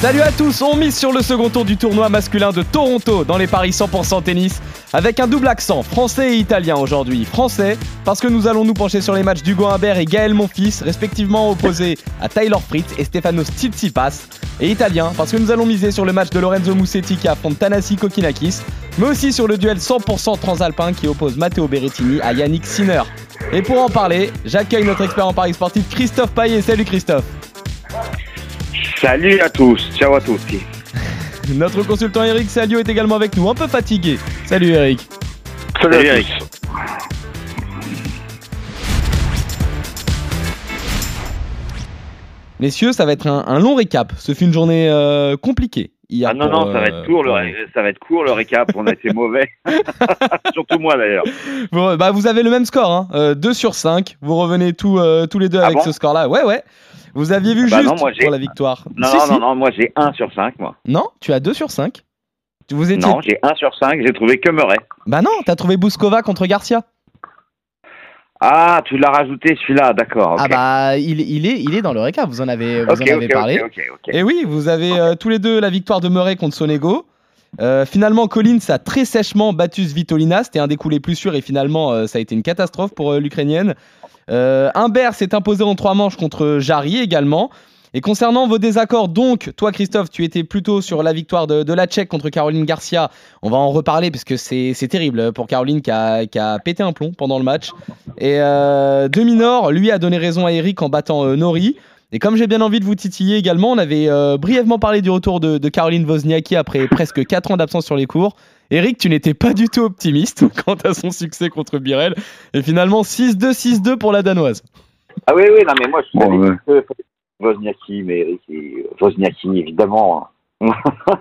Salut à tous, on mise sur le second tour du tournoi masculin de Toronto dans les paris 100% tennis avec un double accent français et italien aujourd'hui. Français parce que nous allons nous pencher sur les matchs d'Hugo Humbert et Gaël Monfils, respectivement opposés à Tyler Fritz et Stefanos Tsitsipas. Et italien parce que nous allons miser sur le match de Lorenzo Musetti qui affronte Tanasi Kokinakis, mais aussi sur le duel 100% transalpin qui oppose Matteo Berrettini à Yannick Sinner. Et pour en parler, j'accueille notre expert en paris sportif Christophe Paillet. Salut Christophe. Salut à tous, ciao à tous. Notre consultant Eric Salio est également avec nous, un peu fatigué. Salut Eric. Salut, Eric. Messieurs, ça va être un, un long récap. Ce fut une journée euh, compliquée. Hier Ah non, pour, non, ça va euh, être court, le, pour- ré- ça va être court le récap, on a été mauvais. Surtout moi d'ailleurs. Bon, bah, vous avez le même score, hein. euh, 2 sur 5. Vous revenez tous, euh, tous les deux Ah avec bon ce score-là. Ouais, ouais. Vous aviez vu Bah juste non, moi, pour la victoire. Non, Si, non, si. non, non, moi j'ai 1 sur 5, moi. Non, tu as 2 sur 5. Vous étiez... Non, j'ai 1 sur 5, j'ai trouvé que Murray. Bah non, t'as trouvé Bouskova contre Garcia. Ah, tu l'as rajouté celui-là, d'accord. ok. Ah bah, il, il, est, il est dans le récap, vous en avez, vous ok, en avez ok, parlé. Et oui, vous avez euh, tous les deux la victoire de Murray contre Sonego. Euh, finalement, Collins a très sèchement battu Svitolina. C'était un des coups plus sûrs et finalement, euh, ça a été une catastrophe pour euh, l'Ukrainienne. Humbert s'est imposé en trois manches contre Jarry également. Et concernant vos désaccords, donc, toi Christophe, tu étais plutôt sur la victoire de, la Tchèque contre Caroline Garcia. On va en reparler parce que c'est terrible pour Caroline qui a, pété un plomb pendant le match. Et Deminor, lui, a donné raison à Eric en battant Nori. Et comme j'ai bien envie de vous titiller également, on avait euh, brièvement parlé du retour de, de Caroline Wozniacki après presque 4 ans d'absence sur les cours. Eric, tu n'étais pas du tout optimiste quant à son succès contre Birel. Et finalement, 6-2, 6-2 pour la Danoise. Ah oui, oui, non, mais moi je Bon, ouais. que Wozniacki, mais Eric, et- Wozniacki évidemment. hein.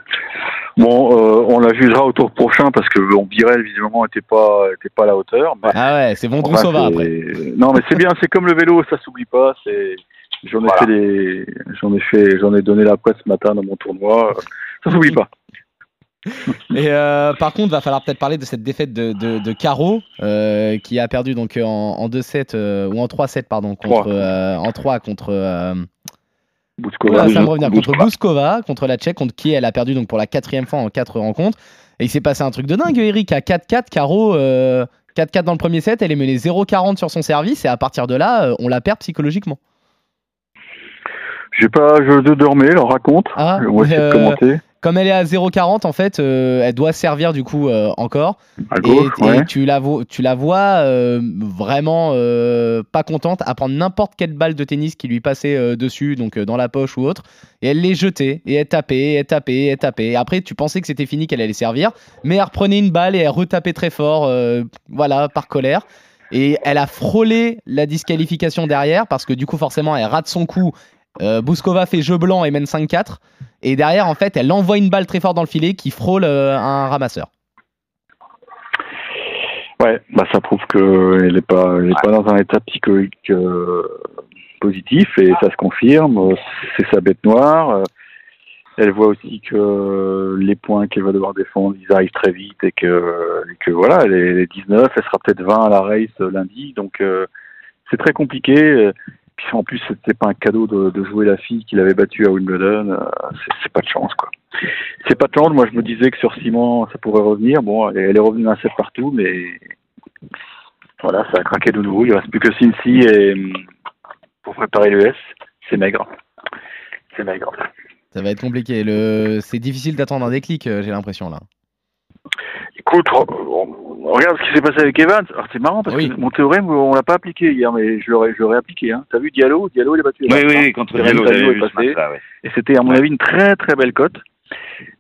Bon, euh, on la jugera au tour prochain parce que bon, Birel visiblement était pas était pas à la hauteur. mais- Ah ouais, c'est Enfin, Vondrousova c'est- après. Non, mais c'est bien, c'est comme le vélo, ça s'oublie pas. C'est j'en ai Voilà. fait des, j'en ai fait, j'en ai donné la presse ce matin dans mon tournoi. Ça s'oublie pas. Et euh, par contre, va falloir peut-être parler de cette défaite de, de, de Caro, euh, qui a perdu donc en, en 2-7 euh, ou en 3-7 pardon contre Trois. euh, en 3 contre euh, Bouskova. Oula, ça me revient contre Bouskova. Contre la Tchèque, contre qui elle a perdu donc pour la quatrième fois en quatre rencontres. Et il s'est passé un truc de dingue, Eric, à 4-4, Caro, euh, 4-4 dans le premier set, elle est menée 0-40 sur son service, et à partir de là, euh, on la perd psychologiquement. J'ai pas, je dormais, alors raconte. Ah, on va essayer euh, de commenter. Comme elle est à 0-40, en fait, euh, elle doit servir du coup euh, encore. À Et, gauche, et ouais. tu la, vo- tu la vois euh, vraiment pas contente à prendre n'importe quelle balle de tennis qui lui passait dessus, donc dans la poche ou autre, et elle les jetait, et elle tapait, et elle tapait, et elle tapait. Et après, tu pensais que c'était fini, qu'elle allait servir, mais elle reprenait une balle et elle retapait très fort, voilà, par colère. Et elle a frôlé la disqualification derrière, parce que du coup, forcément, elle rate son coup. Euh, Bouskova fait jeu blanc et mène 5-4. Et derrière, en fait, elle envoie une balle très fort dans le filet qui frôle euh, un ramasseur. Ouais, bah ça prouve qu'elle n'est pas, pas dans un état psychologique euh, positif et ça se confirme. C'est sa bête noire. Elle voit aussi que les points qu'elle va devoir défendre, ils arrivent très vite et que, et que voilà, elle est 19, elle sera peut-être 20 à la race lundi, donc euh, c'est très compliqué. Puis en plus, c'était pas un cadeau de, de jouer la fille qu'il avait battue à Wimbledon. euh, c'est- pas de chance, quoi. C'est pas de chance. Moi, je me disais que sur ciment, ça pourrait revenir. Bon, elle est, elle est revenue d'un set partout, mais voilà, ça a craqué de nouveau. Il reste plus que Cincy et hum, pour préparer l'US, c'est maigre. C'est maigre. Ça va être compliqué. Le... C'est difficile d'attendre un déclic, euh, j'ai l'impression là. Écoute, on- regarde ce qui s'est passé avec Evans. Alors c'est marrant parce Oui. que mon théorème, on l'a pas appliqué hier, mais je l'aurais, je l'aurais appliqué. Hein. T'as vu Diallo Diallo, il a battu. Oui, Evans, oui, hein. contre Diallo, Diallo est passé. ouais. Et c'était à mon avis une très très belle cote.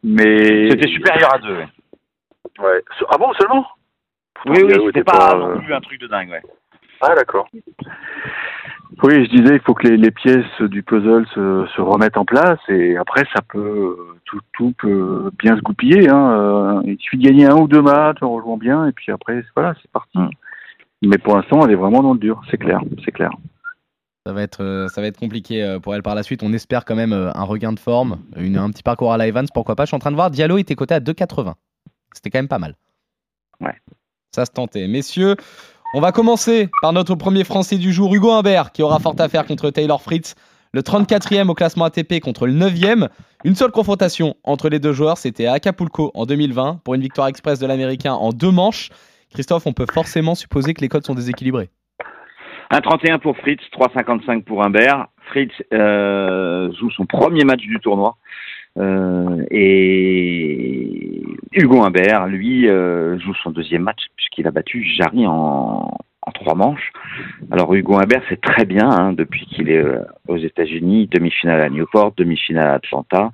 Mais C'était supérieur à deux, ouais. Ouais. Ah bon seulement? Oui, oui, c'était était pas non plus un truc de dingue, ouais. Ah d'accord. Oui, je disais, il faut que les, les pièces du puzzle se, se remettent en place et après, ça peut tout, tout peut bien se goupiller. Hein. Euh, Il suffit de gagner un ou deux matchs en rejouant bien et puis après, voilà, c'est parti. Mais pour l'instant, elle est vraiment dans le dur, c'est clair, c'est clair. Ça va, être, euh, ça va être compliqué euh, pour elle par la suite. On espère quand même un regain de forme, une, un petit parcours à la Evans, pourquoi pas. Je suis en train de voir, Diallo était coté à 2,80. C'était quand même pas mal. Ouais. Ça se tentait. Messieurs, on va commencer par notre premier Français du jour, Hugo Humbert, qui aura fort à faire contre Taylor Fritz. Le 34e au classement ATP contre le 9e. Une seule confrontation entre les deux joueurs, c'était à Acapulco en 2020 pour une victoire express de l'Américain en deux manches. Christophe, on peut forcément supposer que les codes sont déséquilibrés. 1,31 pour Fritz, 3,55 pour Humbert. Fritz euh, joue son premier match du tournoi. Euh, et Hugo Humbert, lui, euh, joue son deuxième match puisqu'il a battu Jarry en, trois manches. Alors Hugo Humbert, c'est très bien hein, depuis qu'il est euh, aux États-Unis, demi-finale à Newport, demi-finale à Atlanta,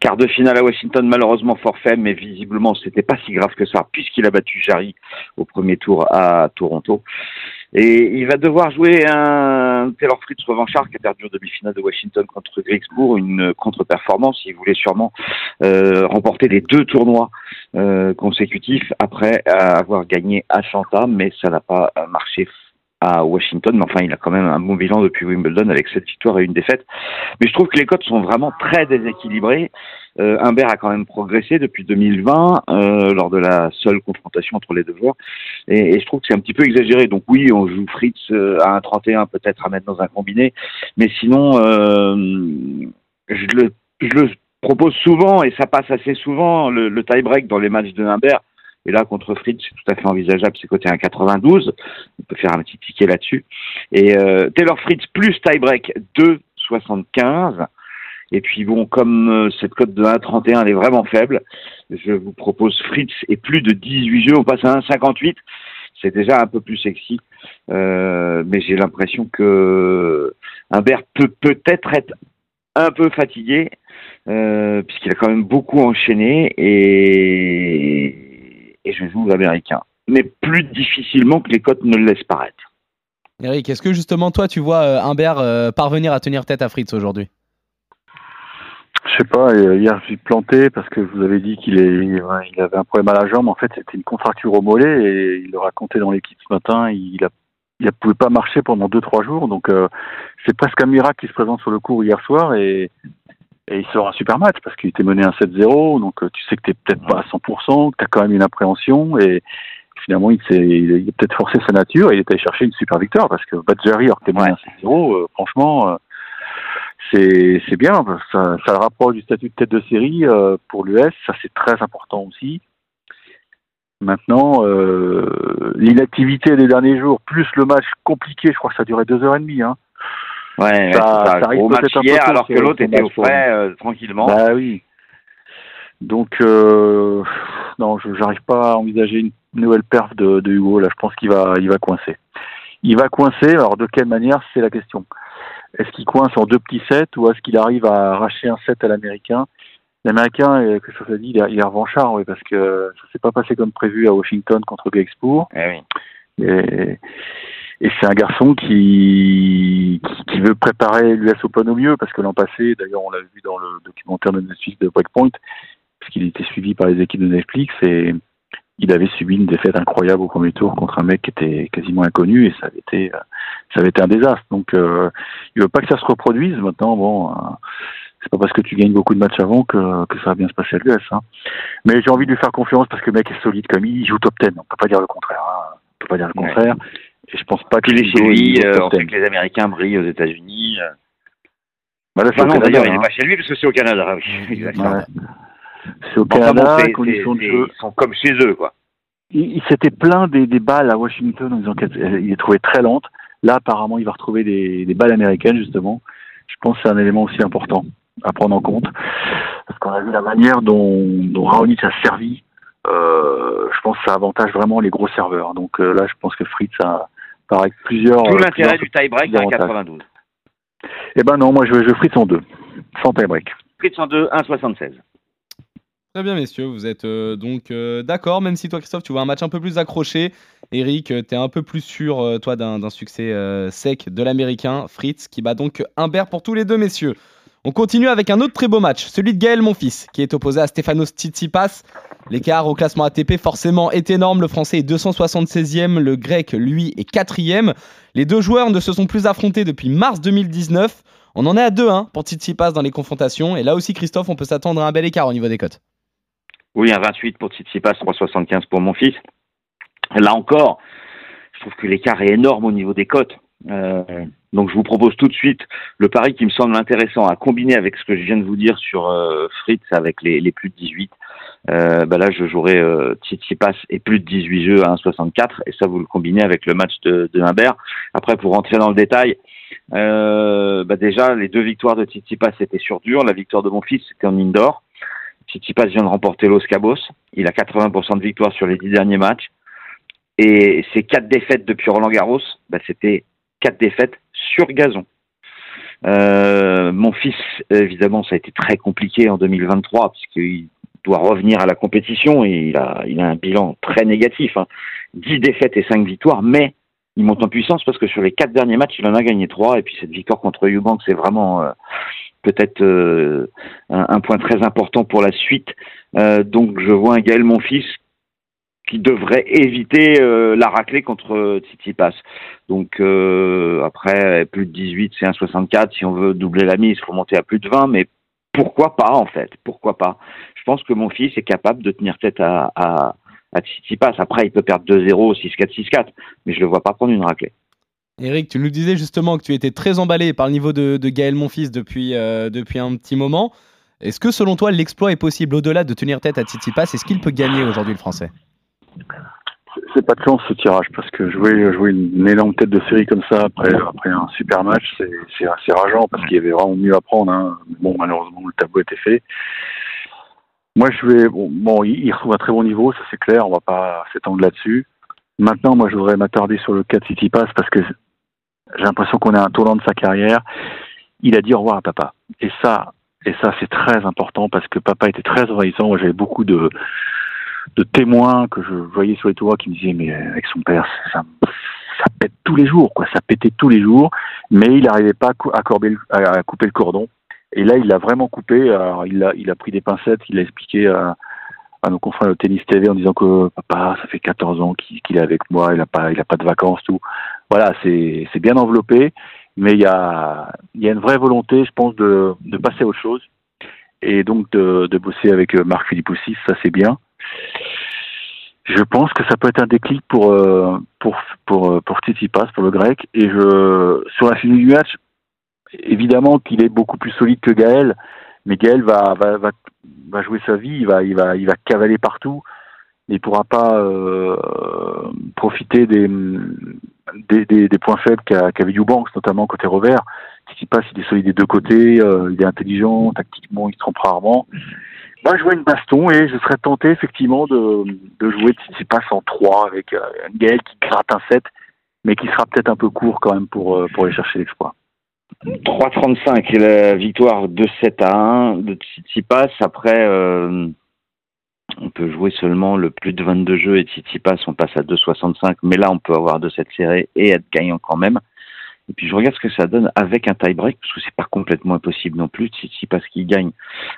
quart de finale à Washington, malheureusement forfait, mais visiblement c'était pas si grave que ça puisqu'il a battu Jarry au premier tour à Toronto. Et il va devoir jouer un Taylor Fritz revanchard qui a perdu en demi-finale de Washington contre Grigsbourg, une contre-performance. Il voulait sûrement euh, remporter les deux tournois euh, consécutifs après avoir gagné Atlanta, mais ça n'a pas marché à Washington. Mais enfin, il a quand même un bon bilan depuis Wimbledon avec cette victoire et une défaite. Mais je trouve que les cotes sont vraiment très déséquilibrées. Euh, Humbert a quand même progressé depuis 2020 euh, lors de la seule confrontation entre les deux joueurs. Et, je trouve que c'est un petit peu exagéré. Donc oui, on joue Fritz euh, à un 31 peut-être à mettre dans un combiné. Mais sinon, euh, je, le, je le propose souvent, et ça passe assez souvent, le, le tie-break dans les matchs de Humbert. Et là, contre Fritz, c'est tout à fait envisageable. C'est côté 1,92. On peut faire un petit ticket là-dessus. Et euh, Taylor Fritz plus tie-break 2,75. Et puis bon, comme euh, cette cote de 1,31 elle est vraiment faible, je vous propose Fritz et plus de 18 jeux. On passe à 1,58. C'est déjà un peu plus sexy. Euh, mais j'ai l'impression que Humbert peut peut-être être un peu fatigué, euh, puisqu'il a quand même beaucoup enchaîné et, et je joue l'américain. Mais plus difficilement que les cotes ne le laissent paraître. Eric, est-ce que justement toi tu vois euh, Humbert euh, parvenir à tenir tête à Fritz aujourd'hui? Je sais pas, euh, hier je suis planté parce que vous avez dit qu'il il avait un problème à la jambe. En fait, c'était une contracture au mollet et il le racontait dans l'équipe ce matin. Il a, il ne pouvait pas marcher pendant 2-3 jours. Donc, euh, c'est presque un miracle qu'il se présente sur le cours hier soir et, et il sort un super match parce qu'il était mené 1-7-0. Donc, euh, tu sais que tu n'es peut-être pas à 100%, que tu as quand même une appréhension et finalement, il, s'est, il a peut-être forcé sa nature et il est allé chercher une super victoire parce que Badgeri, alors que tu es mené 1-7-0, euh, franchement. euh, c'est c'est bien, ça, ça le rapproche du statut de tête de série euh, pour l'US, ça c'est très important aussi. Maintenant, euh, l'inactivité des derniers jours, plus le match compliqué, je crois que ça a duré deux heures et demie. Hein. Ouais, Ça- ça. ça arrive Gros match hier tôt, alors que l'autre était au frais euh, tranquillement. Bah oui. Donc, euh, non, je j'arrive pas à envisager une nouvelle perf de, de Hugo. Là, je pense qu'il va, il va coincer. Il va coincer. Alors, de quelle manière, c'est la question. Est-ce qu'il coince en deux petits sets ou est-ce qu'il arrive à arracher un set à l'américain? L'américain, euh, que ça dit, il est, il est revanchard, oui, parce que ça s'est pas passé comme prévu à Washington contre Gexpour. Eh oui. Et, et c'est un garçon qui veut préparer l'US Open au mieux, parce que l'an passé, d'ailleurs on l'a vu dans le documentaire de Netflix de Breakpoint, puisqu'il était suivi par les équipes de Netflix, et il avait subi une défaite incroyable au premier tour contre un mec qui était quasiment inconnu, et ça avait été, euh, ça avait été un désastre. Donc euh, il veut pas que ça se reproduise. Maintenant, bon, euh, c'est pas parce que tu gagnes beaucoup de matchs avant que, que ça va bien se passer à l'US. Hein. Mais j'ai envie de lui faire confiance parce que le mec est solide comme il, il joue top 10. On peut pas dire le contraire. Hein. On peut pas dire le Ouais. Et je pense pas il est chez lui, euh, top on sait 10. que les Américains brillent aux États-Unis. euh. Bah là, c'est Enfin, au non, Canada, d'ailleurs, il n'est hein. pas chez lui parce que c'est au Canada. Oui. Ouais. C'est au Bon, Canada, bon, conditions de jeu. Ils sont comme chez eux, quoi. Il, il s'était plaint des, des balles à Washington en disant qu'il les trouvait très lentes. Là, apparemment, il va retrouver des, des balles américaines, justement. Je pense que c'est un élément aussi important à prendre en compte. Parce qu'on a vu la manière dont, dont Raonic a servi. Euh, je pense que ça avantage vraiment les gros serveurs. Donc euh, là, je pense que Fritz a, avec plusieurs. Tout euh, l'intérêt du tie-break à avantages. 92. Eh ben non, moi je, je Fritz en deux, sans tie-break. Fritz en 2, 1,76. Très bien, messieurs, vous êtes euh, donc euh, d'accord, même si toi, Christophe, tu vois un match un peu plus accroché. Eric, tu es un peu plus sûr, euh, toi, d'un d'un succès euh, sec de l'américain, Fritz, qui bat donc Humbert pour tous les deux, messieurs. On continue avec un autre très beau match, celui de Gaël Monfils, qui est opposé à Stefanos Tsitsipas. L'écart au classement ATP forcément est énorme. Le français est 276e, le grec, lui, est 4e. Les deux joueurs ne se sont plus affrontés depuis mars 2019. On en est à 2-1 pour Tsitsipas dans les confrontations. Et là aussi, Christophe, on peut s'attendre à un bel écart au niveau des cotes. Oui, un 28 pour Tsitsipas, 3,75 pour mon fils. Là encore, je trouve que l'écart est énorme au niveau des cotes. Euh, donc je vous propose tout de suite le pari qui me semble intéressant à combiner avec ce que je viens de vous dire sur euh, Fritz avec les, plus de 18. Euh, bah là je jouerai euh, Tsitsipas et plus de 18 jeux à 1,64 et ça vous le combinez avec le match de, de. Après pour rentrer dans le détail, euh, bah déjà les deux victoires de Tsitsipas c'était sur dur. La victoire de mon fils c'était en indoor. Tsitsipas vient de remporter Los Cabos. Il a 80% de victoire sur les dix derniers matchs. Et ses quatre défaites depuis Roland Garros, bah, c'était quatre défaites sur gazon. Euh, mon fils, évidemment, ça a été très compliqué en 2023 puisqu'il doit revenir à la compétition et il a, un bilan très négatif. Hein. 10 défaites et 5 victoires, mais il monte en puissance parce que sur les quatre derniers matchs, il en a gagné trois et puis cette victoire contre Eubank, c'est vraiment euh, peut-être euh, un, point très important pour la suite. Donc je vois un Gaël Monfils qui devrait éviter euh, la raclée contre Tsitsipas. Donc euh, après, plus de 18, c'est un 64. Si on veut doubler la mise, il faut monter à plus de 20. Mais pourquoi pas en fait? Pourquoi pas? Je pense que mon fils est capable de tenir tête à, à, Tsitsipas. Après, il peut perdre 2-0, 6-4, 6-4. Mais je le vois pas prendre une raclée. Eric, tu nous disais justement que tu étais très emballé par le niveau de, de Gaël Monfils depuis, euh, depuis un petit moment. Est-ce que selon toi, l'exploit est possible au-delà de tenir tête à Tsitsipas? Est-ce qu'il peut gagner aujourd'hui le Français? C'est pas de chance ce tirage parce que jouer jouer une énorme tête de série comme ça après après un super match c'est assez rageant parce qu'il y avait vraiment mieux à prendre hein. bon malheureusement le tableau était fait. Moi je vais bon, il, retrouve un très bon niveau ça c'est clair on va pas s'étendre là-dessus. Maintenant moi je voudrais m'attarder sur le cas de City Pass parce que j'ai l'impression qu'on à un tournant de sa carrière. Il a dit au revoir à papa. Et ça et ça c'est très important parce que papa était très envahissant. Moi j'avais beaucoup de de témoins que je voyais sur les toits qui me disaient mais avec son père ça, pète tous les jours quoi. Ça pétait tous les jours mais il n'arrivait pas à, couper le cordon. Et là il l'a vraiment coupé. Alors il a il a pris des pincettes il a expliqué à, nos confrères de tennis TV en disant que papa ça fait 14 ans qu'il qu est avec moi il a pas il a pas de vacances tout. Voilà c'est c'est bien enveloppé mais il y a il y a une vraie volonté je pense de passer à autre chose. Et donc de, de bosser avec Marc Philippe aussi ça c'est bien je pense que ça peut être un déclic pour euh, pour pour pour Tsitsipas, pour le grec. Et je sur la finale du match, évidemment qu'il est beaucoup plus solide que Gaël, mais Gaël va va va, va jouer sa vie, il va il va il va cavaler partout. Il pourra pas euh, profiter des, des, des, points faibles qu'a qu Eubanks, notamment côté revers. Tsitsipas, il est solide des deux côtés, euh, il est intelligent, tactiquement, il se trompe rarement. Moi, je vois une baston et je serais tenté effectivement de, de jouer Tsitsipas en 3 avec euh, un Gaël qui gratte un 7, mais qui sera peut-être un peu court quand même pour, euh, pour aller chercher l'exploit. 3,35 la victoire de 7 à 1 de Tsitsipas. Après, on peut jouer seulement le plus de 22 jeux et Tsitsipas, on passe à 2,65. Mais là, on peut avoir de 7 serrés et être gagnant quand même. Et puis je regarde ce que ça donne avec un tie-break, parce que c'est pas complètement impossible non plus. Si, si parce qu'il gagne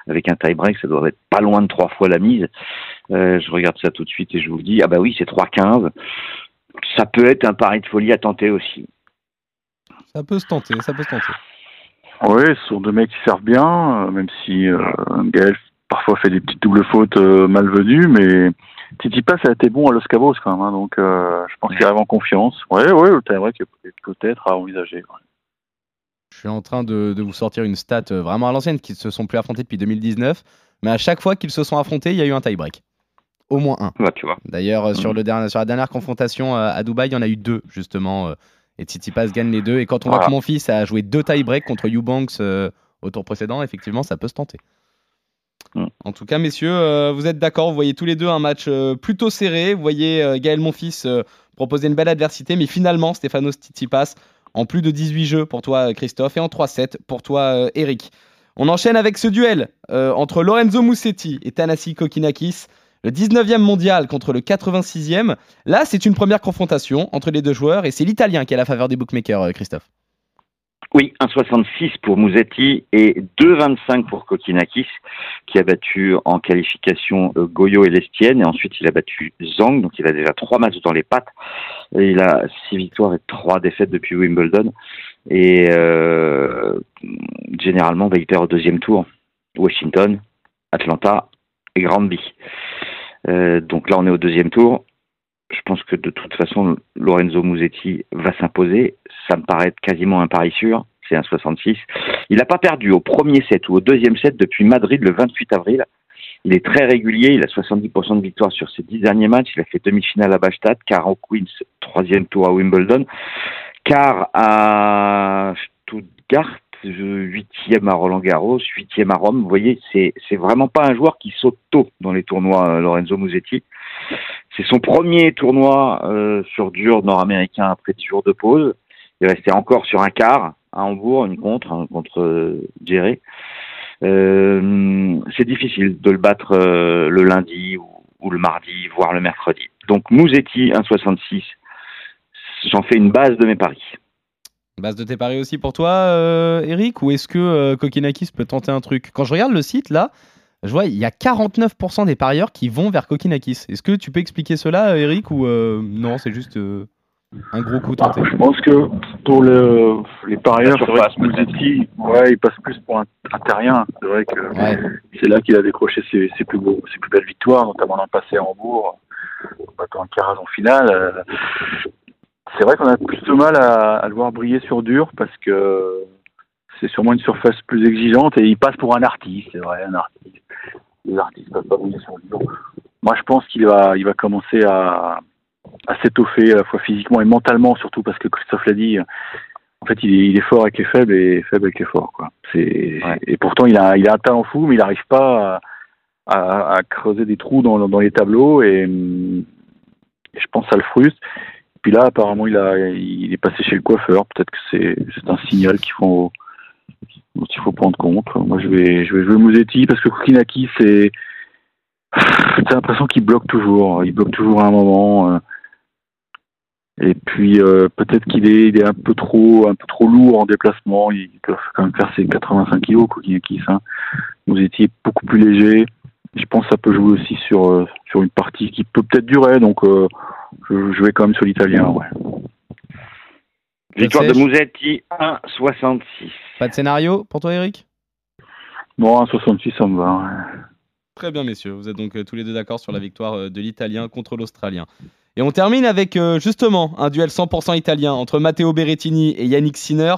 avec un tie-break, ça doit être pas loin de trois fois la mise. Euh, je regarde ça tout de suite et je vous dis, ah bah oui, c'est 3,15. Ça peut être un pari de folie à tenter aussi. Ça peut se tenter, ça peut se tenter. Oui, ce sont deux mecs qui servent bien, même si euh, Gaël parfois fait des petites doubles fautes euh, malvenues, mais Tsitsipas a été bon à Los Cabos quand même, hein, donc euh, je pense qu'il arrive en confiance. Ouais, ouais, c'est vrai qu'il peut-être à envisager. Ouais. Je suis en train de, de, vous sortir une stat euh, vraiment à l'ancienne, qui se sont plus affrontés depuis 2019, mais à chaque fois qu'ils se sont affrontés, il y a eu un tie-break. Au moins un. Bah, tu vois. D'ailleurs, mmh. sur, le dernier, sur la dernière confrontation à Dubaï, il y en a eu deux, justement. Et Tsitsipas gagne les deux. Et quand on voilà. voit que mon fils a joué deux tie-breaks contre Eubanks euh, au tour précédent, effectivement, ça peut se tenter. En tout cas, messieurs, euh, vous êtes d'accord, vous voyez tous les deux un match euh, plutôt serré. Vous voyez euh, Gaël Monfils proposer une belle adversité, mais finalement, Stéphano Tsitsipas en plus de 18 jeux pour toi, Christophe, et en 3-7 pour toi, Eric. On enchaîne avec ce duel entre Lorenzo Musetti et Tanasi Kokinakis, le 19e mondial contre le 86e. Là, c'est une première confrontation entre les deux joueurs, et c'est l'Italien qui a la faveur des bookmakers, Christophe. Oui, 1,66 pour Mouzetti et 2,25 pour Kokinakis, qui a battu en qualification euh, Goyo et Lestienne, et ensuite il a battu Zhang, donc il a déjà trois matchs dans les pattes, il a six victoires et trois défaites depuis Wimbledon, et euh, généralement va y perdre au deuxième tour, Washington, Atlanta et Granby. Euh, donc là on est au deuxième tour, je pense que de toute façon, Lorenzo Musetti va s'imposer. Ça me paraît quasiment un pari sûr. C'est un 66. Il n'a pas perdu au premier set ou au deuxième set depuis Madrid le 28 avril. Il est très régulier. Il a 70% de victoire sur ses dix derniers matchs. Il a fait demi-finale à Bastad, quart au Queens, troisième tour à Wimbledon, quart à Stuttgart, huitième à Roland Garros, huitième à Rome. Vous voyez, c'est c'est vraiment pas un joueur qui saute tôt dans les tournois, euh, Lorenzo Musetti. C'est son premier tournoi euh, sur dur nord-américain après 10 jours de pause. Il restait encore sur un quart à Hambourg, une contre, hein, contre euh. Euh, c'est difficile de le battre le lundi ou, le mardi, voire le mercredi. Donc Mouzetti 1,66, j'en fais une base de mes paris. Base de tes paris aussi pour toi, euh, Eric Ou est-ce que euh, Kokinakis peut tenter un truc? Quand je regarde le site là, je vois il y a 49% des parieurs qui vont vers Kokinakis. Est-ce que tu peux expliquer cela, Eric Ou euh, non, c'est juste euh, un gros coup tenté? Je pense que pour le, les parieurs, Mouzetti, ouais, il passe plus pour un, un terrien. C'est vrai que Ouais. c'est là qu'il a décroché ses, ses plus beaux, ses plus belles victoires, notamment le passé à Hambourg, en battant un Caraz en finale. C'est vrai qu'on a plus de mal à, à le voir briller sur dur parce que c'est sûrement une surface plus exigeante et il passe pour un artiste, c'est vrai, un artiste. Les artistes peuvent pas briller sur dur. Moi, je pense qu'il va, il va commencer à, à s'étoffer à la fois physiquement et mentalement, surtout parce que Christophe l'a dit. En fait, il est, il est fort avec les faibles et faible avec les forts, quoi. C'est Ouais. et pourtant il a, il a un talent fou, mais il n'arrive pas à, à, à creuser des trous dans, dans les tableaux et, et je pense que ça le frustre. Puis là, apparemment, il a, il est passé chez le coiffeur. Peut-être que c'est, un signal qu'il faut, faut prendre compte. Moi, je vais, je vais jouer Mouzetti parce que Kukinaki, c'est, j'ai l'impression qu'il bloque toujours. Il bloque toujours à un moment. euh. Et puis euh, peut-être qu'il est, il est un peu trop, un peu trop lourd en déplacement. Il peut quand même faire ses 85 kilos, Kukinakis. Hein. Mouzetti est beaucoup plus léger. Je pense que ça peut jouer aussi sur euh, sur une partie qui peut peut-être durer. Donc euh, je, je vais quand même sur l'italien. Ouais. Victoire de. Mouzetti 1,66. Pas de scénario pour toi, Eric? Bon, un 66, ça me va. ouais. Très bien, messieurs. Vous êtes donc euh, tous les deux d'accord sur la victoire de l'Italien contre l'Australien. Et on termine avec euh, justement un duel 100% italien entre Matteo Berrettini et Yannick Sinner.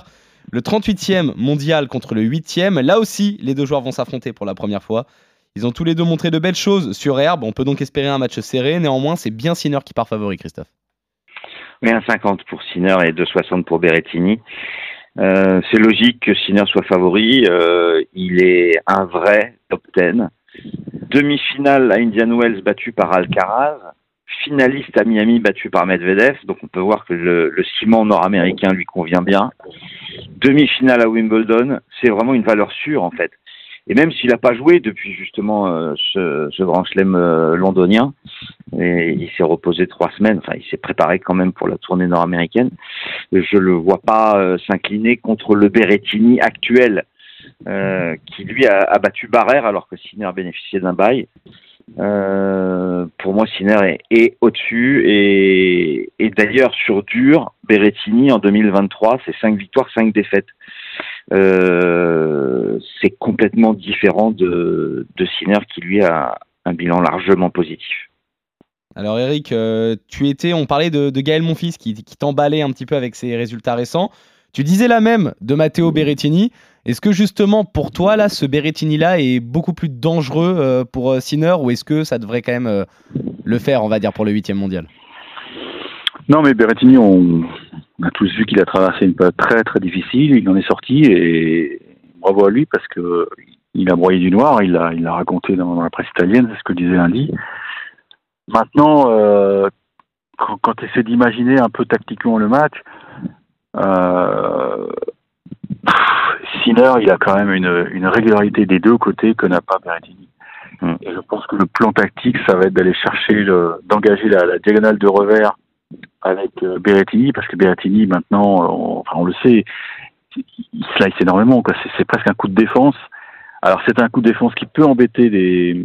Le 38e mondial contre le 8e. Là aussi, les deux joueurs vont s'affronter pour la première fois. Ils ont tous les deux montré de belles choses sur herbe. On peut donc espérer un match serré. Néanmoins, c'est bien Sinner qui part favori, Christophe. Mais 1,50 pour Sinner et 2,60 pour Berrettini. Euh, c'est logique que Sinner soit favori. Euh, il est un vrai top 10. Demi-finale à Indian Wells battu par Alcaraz. Finaliste à Miami battu par Medvedev. Donc on peut voir que le, le ciment nord-américain lui convient bien. Demi-finale à Wimbledon. C'est vraiment une valeur sûre en fait. Et même s'il n'a pas joué depuis justement euh, ce, ce grand chelem euh, londonien, et il s'est reposé trois semaines, enfin il s'est préparé quand même pour la tournée nord-américaine, je le vois pas euh, s'incliner contre le Berrettini actuel, euh, qui lui a, a battu Barrère alors que Sinner bénéficiait d'un bail. Euh, pour moi, Sinner est, au-dessus et, d'ailleurs sur dur, Berrettini en 2023, c'est cinq victoires, cinq défaites. Euh, c'est complètement différent de, de Sinner qui lui a un bilan largement positif. Alors Eric, euh, tu étais, on parlait de, Gaël Monfils qui t'emballait un petit peu avec ses résultats récents. Tu disais la même de Matteo Berrettini. Est-ce que justement pour toi là, ce Berrettini là est beaucoup plus dangereux euh, pour euh, Sinner ou est-ce que ça devrait quand même euh, le faire, on va dire, pour le huitième mondial? Non, mais Berrettini, on, a tous vu qu'il a traversé une période très très difficile. Il en est sorti et bravo à lui parce que il a broyé du noir. Il l'a il raconté dans, la presse italienne, c'est ce que disait lundi. Maintenant, quand, quand tu essaies d'imaginer un peu tactiquement le match, euh, Sinner, il a quand même une, une régularité des deux côtés que n'a pas Berrettini. Mm. Et je pense que le plan tactique, ça va être d'aller chercher, d'engager la, la diagonale de revers avec euh, Berrettini, parce que Berrettini, maintenant, euh, on, enfin, on le sait, il slice énormément. C'est presque un coup de défense. Alors c'est un coup de défense qui peut embêter des,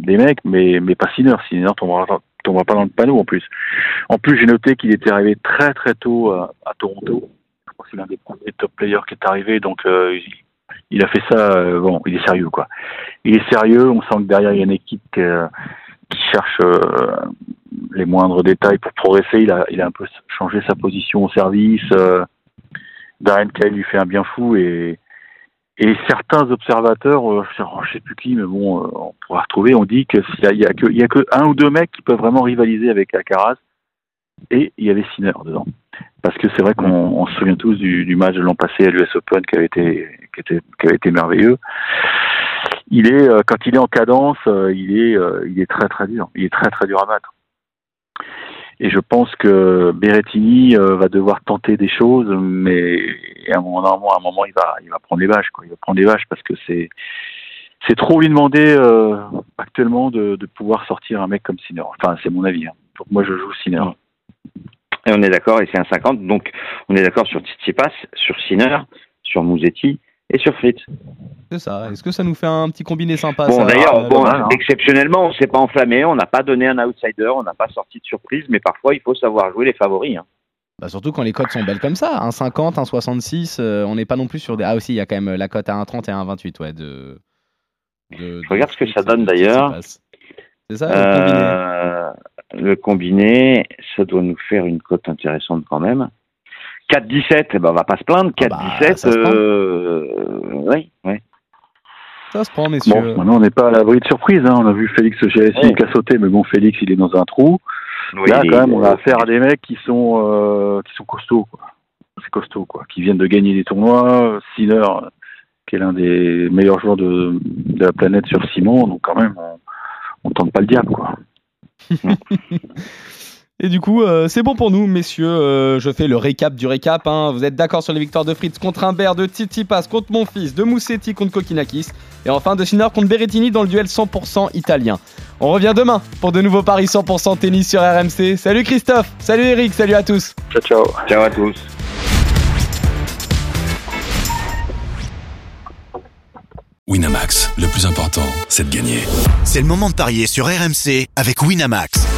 des mecs, mais, mais pas Sinner. Sinner tombera, tombera pas dans le panneau en plus. En plus, j'ai noté qu'il était arrivé très très tôt à, à Toronto. Je crois que c'est l'un des premiers top players qui est arrivé, donc euh, il, a fait ça. euh, bon, il est sérieux quoi. Il est sérieux. On sent que derrière il y a une équipe qui, euh, cherche euh, les moindres détails pour progresser. Il a, il a un peu changé sa position au service. Euh, Darren Kay lui fait un bien fou et, et certains observateurs, euh, je sais- je sais plus qui, mais bon, euh, on pourra retrouver, on dit que s'il y a, que, il y a que un ou deux mecs qui peuvent vraiment rivaliser avec Alcaraz et il y avait Sinner dedans. Parce que c'est vrai qu'on on se souvient tous du, du match de l'an passé à l'US Open qui avait été, qui qui avait été merveilleux. Il est, euh, quand il est en cadence, euh, il est, il est très très dur. Il est très très dur à battre. Et je pense que Berrettini euh, va devoir tenter des choses, mais à un moment, à un moment, il va, il va prendre les vaches, quoi. Il va prendre les vaches parce que c'est, c'est trop lui demander euh, actuellement de, de pouvoir sortir un mec comme Sinner. Enfin, c'est mon avis. Hein. Donc moi, je joue Sinner. Et on est d'accord, et c'est un 50, donc on est d'accord sur Tsitsipas, sur Sinner, sur Mouzetti et sur Fritz. C'est ça. Est-ce que ça nous fait un petit combiné sympa Bon, d'ailleurs, Euh, bon, hein. exceptionnellement, on s'est pas enflammé, on n'a pas donné un outsider, on n'a pas sorti de surprise, mais parfois il faut savoir jouer les favoris. hein. Bah, surtout quand les cotes sont belles comme ça. 1,50, 1,66, euh, on n'est pas non plus sur des. Ah, aussi, il y a quand même la cote à 1,30 et 1,28, ouais. De, de- Je regarde de ce que ça donne, d'ailleurs. C'est ça, le combiné. Euh, le combiné, ça doit nous faire une cote intéressante quand même. 4-17, eh ben on va pas se plaindre. Ah bah, 4-17, ça se prend. euh, oui, oui. Ça se prend, messieurs. Bon, maintenant, on n'est pas à l'abri de surprise. Hein. On a vu Félix GSI Ouais. qui a sauté, mais bon, Félix, il est dans un trou. Oui, Là, quand même, on a affaire à des mecs qui sont, euh, qui sont costauds, quoi. C'est costaud, quoi. Qui viennent de gagner des tournois. Sinner, euh, qui est l'un des meilleurs joueurs de, de la planète sur ciment. Donc, quand même, on, on tente pas le diable, quoi. Et du coup, euh, c'est bon pour nous, messieurs. Euh, je fais le récap du récap. hein. Vous êtes d'accord sur les victoires de Fritz contre Humbert, de Tsitsipas contre mon fils, de Moussetti contre Kokinakis, et enfin de Sinner contre Berrettini dans le duel 100% italien. On revient demain pour de nouveaux paris 100% tennis sur RMC. Salut Christophe, salut Eric, salut à tous. Ciao, ciao. Ciao à tous. Winamax, le plus important, c'est de gagner. C'est le moment de parier sur RMC avec Winamax.